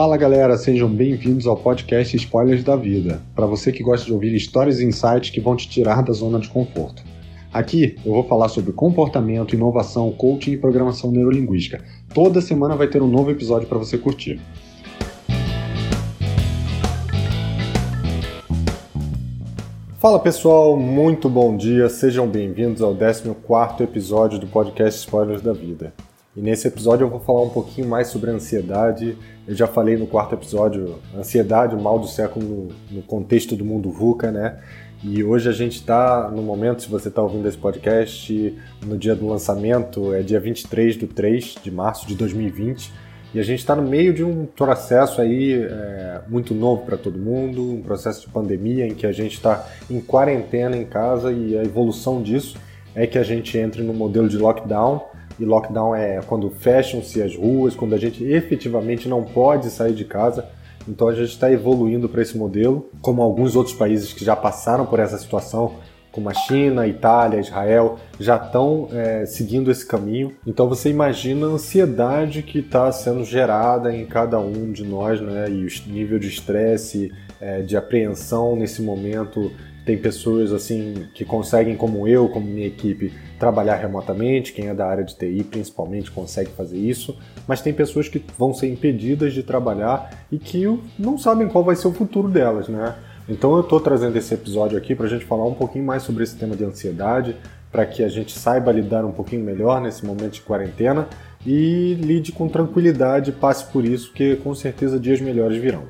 Fala galera, sejam bem-vindos ao podcast Spoilers da Vida, para você que gosta de ouvir histórias e insights que vão te tirar da zona de conforto. Aqui eu vou falar sobre comportamento, inovação, coaching e programação neurolinguística. Toda semana vai ter um novo episódio para você curtir. Fala pessoal, muito bom dia, sejam bem-vindos ao 14 episódio do podcast Spoilers da Vida. E nesse episódio eu vou falar um pouquinho mais sobre ansiedade. Eu já falei no quarto episódio, ansiedade, o mal do século no, no contexto do mundo VUCA, né? E hoje a gente está no momento, se você está ouvindo esse podcast, no dia do lançamento, é dia 23 de 3 de março de 2020. E a gente está no meio de um processo aí é, muito novo para todo mundo, um processo de pandemia em que a gente está em quarentena em casa e a evolução disso é que a gente entre no modelo de lockdown. E lockdown é quando fecham-se as ruas, quando a gente efetivamente não pode sair de casa. Então a gente está evoluindo para esse modelo, como alguns outros países que já passaram por essa situação, como a China, Itália, Israel, já estão é, seguindo esse caminho. Então você imagina a ansiedade que está sendo gerada em cada um de nós, né? E o nível de estresse, é, de apreensão nesse momento. Tem pessoas assim que conseguem, como eu, como minha equipe, trabalhar remotamente. Quem é da área de TI, principalmente, consegue fazer isso. Mas tem pessoas que vão ser impedidas de trabalhar e que não sabem qual vai ser o futuro delas, né? Então eu estou trazendo esse episódio aqui para a gente falar um pouquinho mais sobre esse tema de ansiedade, para que a gente saiba lidar um pouquinho melhor nesse momento de quarentena e lide com tranquilidade, passe por isso, que com certeza dias melhores virão.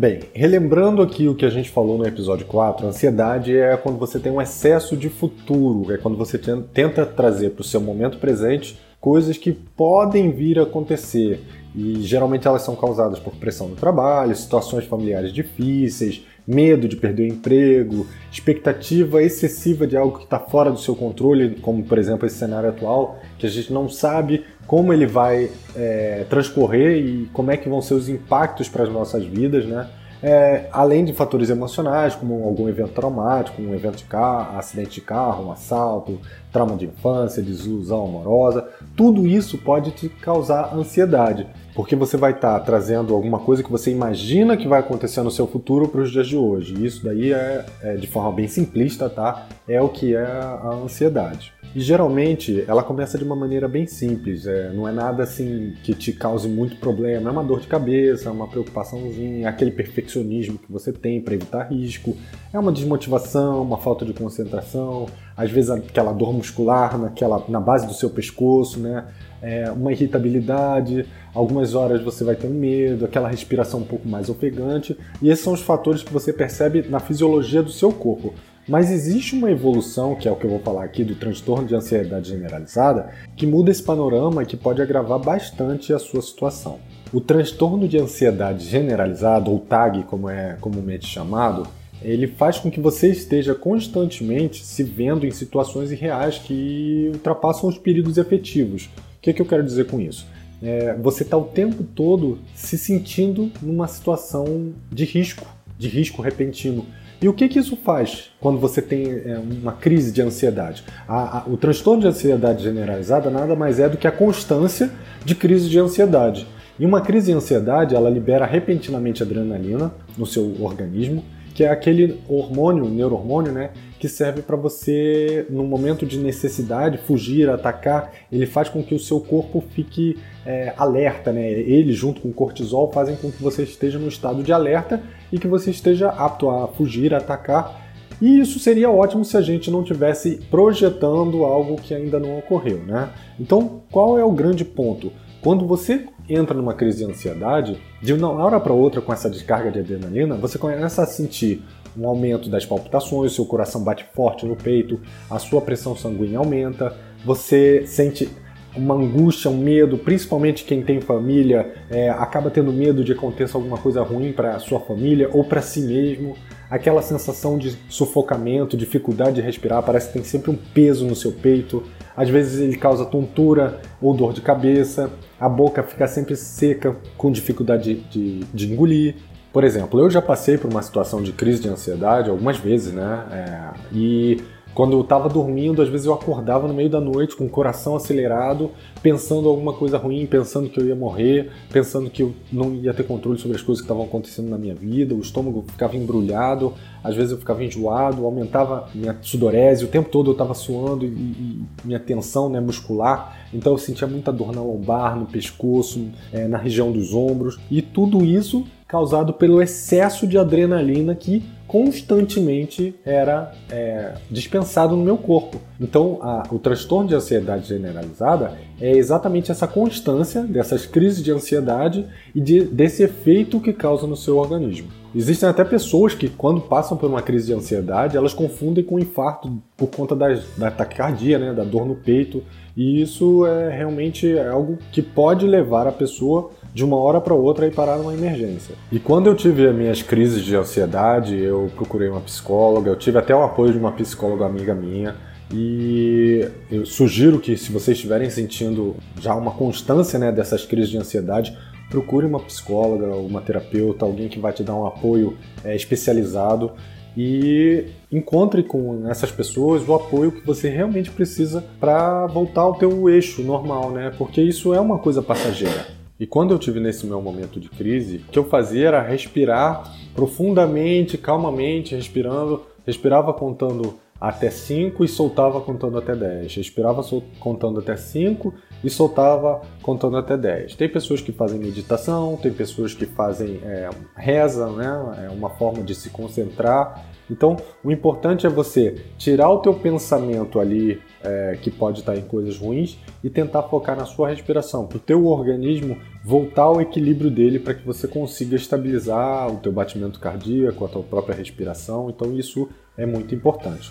Bem, relembrando aqui o que a gente falou no episódio 4, ansiedade é quando você tem um excesso de futuro, é quando você tenta trazer para o seu momento presente coisas que podem vir a acontecer. E geralmente elas são causadas por pressão no trabalho, situações familiares difíceis, medo de perder o emprego, expectativa excessiva de algo que está fora do seu controle, como por exemplo esse cenário atual, que a gente não sabe como ele vai é, transcorrer e como é que vão ser os impactos para as nossas vidas, né? É, além de fatores emocionais, como algum evento traumático, um evento de carro, acidente de carro, um assalto, trauma de infância, desilusão amorosa, tudo isso pode te causar ansiedade, porque você vai estar tá trazendo alguma coisa que você imagina que vai acontecer no seu futuro para os dias de hoje. E isso daí é, é, de forma bem simplista, tá? É o que é a ansiedade. E geralmente ela começa de uma maneira bem simples, é, não é nada assim que te cause muito problema, é uma dor de cabeça, uma preocupaçãozinha, aquele perfeccionismo que você tem para evitar risco, é uma desmotivação, uma falta de concentração, às vezes aquela dor muscular naquela, na base do seu pescoço, né? É uma irritabilidade, algumas horas você vai ter um medo, aquela respiração um pouco mais ofegante, e esses são os fatores que você percebe na fisiologia do seu corpo. Mas existe uma evolução, que é o que eu vou falar aqui, do transtorno de ansiedade generalizada, que muda esse panorama e que pode agravar bastante a sua situação. O transtorno de ansiedade generalizada, ou TAG, como é comumente chamado, ele faz com que você esteja constantemente se vendo em situações irreais que ultrapassam os perigos efetivos. O que, é que eu quero dizer com isso? É, você está o tempo todo se sentindo numa situação de risco, de risco repentino. E o que, que isso faz quando você tem é, uma crise de ansiedade? A, a, o transtorno de ansiedade generalizada nada mais é do que a constância de crise de ansiedade. E uma crise de ansiedade, ela libera repentinamente adrenalina no seu organismo, que é aquele hormônio, neurohormônio, né, que serve para você, no momento de necessidade, fugir, atacar. Ele faz com que o seu corpo fique é, alerta, né? Ele, junto com o cortisol, fazem com que você esteja no estado de alerta e que você esteja apto a fugir, atacar. E isso seria ótimo se a gente não tivesse projetando algo que ainda não ocorreu, né? Então, qual é o grande ponto? Quando você entra numa crise de ansiedade, de uma hora para outra com essa descarga de adrenalina, você começa a sentir um aumento das palpitações, seu coração bate forte no peito, a sua pressão sanguínea aumenta, você sente uma angústia, um medo, principalmente quem tem família, é, acaba tendo medo de aconteça alguma coisa ruim para sua família ou para si mesmo. Aquela sensação de sufocamento, dificuldade de respirar, parece que tem sempre um peso no seu peito. Às vezes ele causa tontura ou dor de cabeça, a boca fica sempre seca, com dificuldade de, de, de engolir. Por exemplo, eu já passei por uma situação de crise de ansiedade algumas vezes, né? É, e Quando eu estava dormindo, às vezes eu acordava no meio da noite com o coração acelerado, pensando alguma coisa ruim, pensando que eu ia morrer, pensando que eu não ia ter controle sobre as coisas que estavam acontecendo na minha vida, o estômago ficava embrulhado, às vezes eu ficava enjoado, aumentava minha sudorese, o tempo todo eu estava suando e, e, minha tensão né, muscular, então eu sentia muita dor na lombar, no pescoço, é, na região dos ombros, e tudo isso causado pelo excesso de adrenalina que constantemente era é, dispensado no meu corpo. Então, a, o transtorno de ansiedade generalizada é exatamente essa constância dessas crises de ansiedade e de, desse efeito que causa no seu organismo. Existem até pessoas que, quando passam por uma crise de ansiedade, elas confundem com infarto por conta das, da taquicardia, né, da dor no peito, e isso é realmente algo que pode levar a pessoa de uma hora para outra e parar numa emergência. E quando eu tive as minhas crises de ansiedade, eu procurei uma psicóloga, eu tive até o apoio de uma psicóloga amiga minha. E eu sugiro que, se vocês estiverem sentindo já uma constância né, dessas crises de ansiedade, procure uma psicóloga, uma terapeuta, alguém que vai te dar um apoio é, especializado e encontre com essas pessoas o apoio que você realmente precisa para voltar ao teu eixo normal, né? Porque isso é uma coisa passageira. E quando eu tive nesse meu momento de crise, o que eu fazia era respirar profundamente, calmamente, respirando, respirava contando até 5 e soltava contando até 10. Respirava contando até 5 e soltava contando até 10. Tem pessoas que fazem meditação, tem pessoas que fazem é, reza, né? é uma forma de se concentrar. Então, o importante é você tirar o teu pensamento ali, é, que pode estar em coisas ruins, e tentar focar na sua respiração, para o teu organismo voltar ao equilíbrio dele para que você consiga estabilizar o teu batimento cardíaco, a tua própria respiração. Então, isso é muito importante.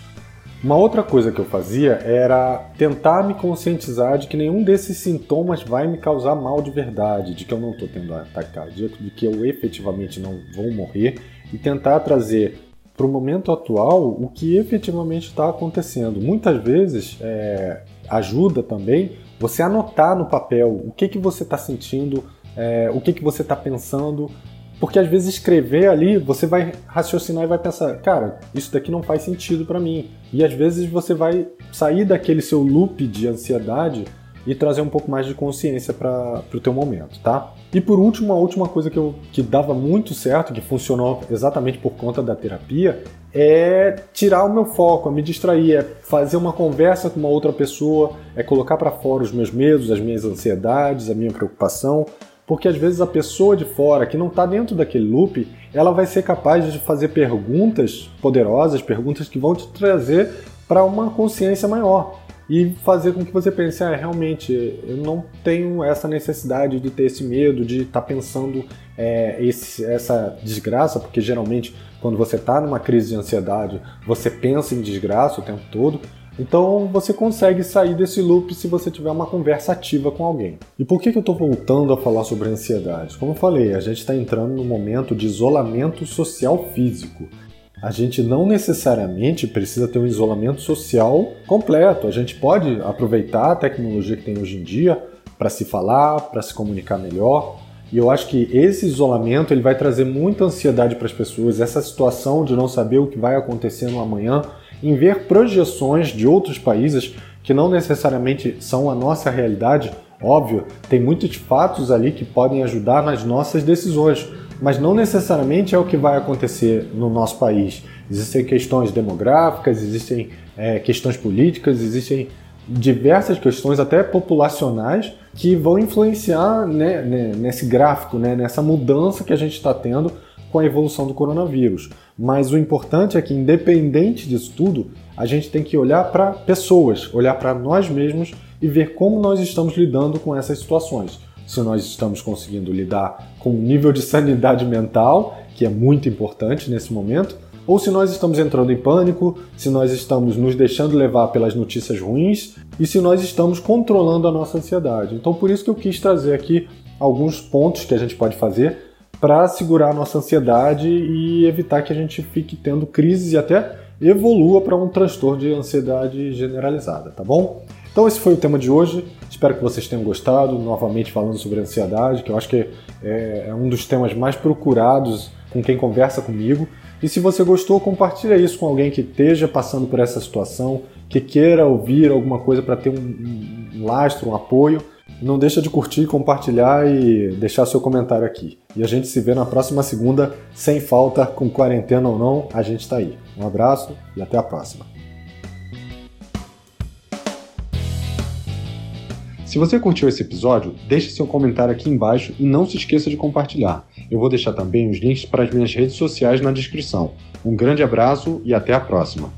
Uma outra coisa que eu fazia era tentar me conscientizar de que nenhum desses sintomas vai me causar mal de verdade, de que eu não estou tendo ataque cardíaco, de que eu efetivamente não vou morrer e tentar trazer para o momento atual o que efetivamente está acontecendo. Muitas vezes é, ajuda também você anotar no papel o que, que você está sentindo, é, o que, que você está pensando, porque às vezes escrever ali você vai raciocinar e vai pensar, cara, isso daqui não faz sentido para mim. E às vezes você vai sair daquele seu loop de ansiedade e trazer um pouco mais de consciência para o teu momento, tá? E por último, a última coisa que, eu, que dava muito certo, que funcionou exatamente por conta da terapia, é tirar o meu foco, é me distrair, é fazer uma conversa com uma outra pessoa, é colocar para fora os meus medos, as minhas ansiedades, a minha preocupação, porque às vezes a pessoa de fora que não está dentro daquele loop, ela vai ser capaz de fazer perguntas poderosas, perguntas que vão te trazer para uma consciência maior e fazer com que você pense, ah, realmente, eu não tenho essa necessidade de ter esse medo, de estar tá pensando é, esse, essa desgraça, porque geralmente quando você está numa crise de ansiedade, você pensa em desgraça o tempo todo. Então você consegue sair desse loop se você tiver uma conversa ativa com alguém. E por que, que eu estou voltando a falar sobre ansiedade? Como eu falei, a gente está entrando num momento de isolamento social físico a gente não necessariamente precisa ter um isolamento social completo. A gente pode aproveitar a tecnologia que tem hoje em dia para se falar, para se comunicar melhor. E eu acho que esse isolamento ele vai trazer muita ansiedade para as pessoas, essa situação de não saber o que vai acontecer no amanhã, em ver projeções de outros países que não necessariamente são a nossa realidade. Óbvio, tem muitos fatos ali que podem ajudar nas nossas decisões, mas não necessariamente é o que vai acontecer no nosso país. Existem questões demográficas, existem é, questões políticas, existem diversas questões, até populacionais, que vão influenciar né, né, nesse gráfico, né, nessa mudança que a gente está tendo com a evolução do coronavírus. Mas o importante é que, independente disso tudo, a gente tem que olhar para pessoas, olhar para nós mesmos e ver como nós estamos lidando com essas situações se nós estamos conseguindo lidar com o nível de sanidade mental, que é muito importante nesse momento, ou se nós estamos entrando em pânico, se nós estamos nos deixando levar pelas notícias ruins e se nós estamos controlando a nossa ansiedade. Então, por isso que eu quis trazer aqui alguns pontos que a gente pode fazer para segurar a nossa ansiedade e evitar que a gente fique tendo crises e até evolua para um transtorno de ansiedade generalizada, tá bom? Então esse foi o tema de hoje. Espero que vocês tenham gostado. Novamente falando sobre ansiedade, que eu acho que é, é um dos temas mais procurados com quem conversa comigo. E se você gostou, compartilha isso com alguém que esteja passando por essa situação, que queira ouvir alguma coisa para ter um, lastro, um apoio. Não deixa de curtir, compartilhar e deixar seu comentário aqui. E a gente se vê na próxima segunda, sem falta, com quarentena ou não, a gente está aí. Um abraço e até a próxima. Se você curtiu esse episódio, deixe seu comentário aqui embaixo e não se esqueça de compartilhar. Eu vou deixar também os links para as minhas redes sociais na descrição. Um grande abraço e até a próxima!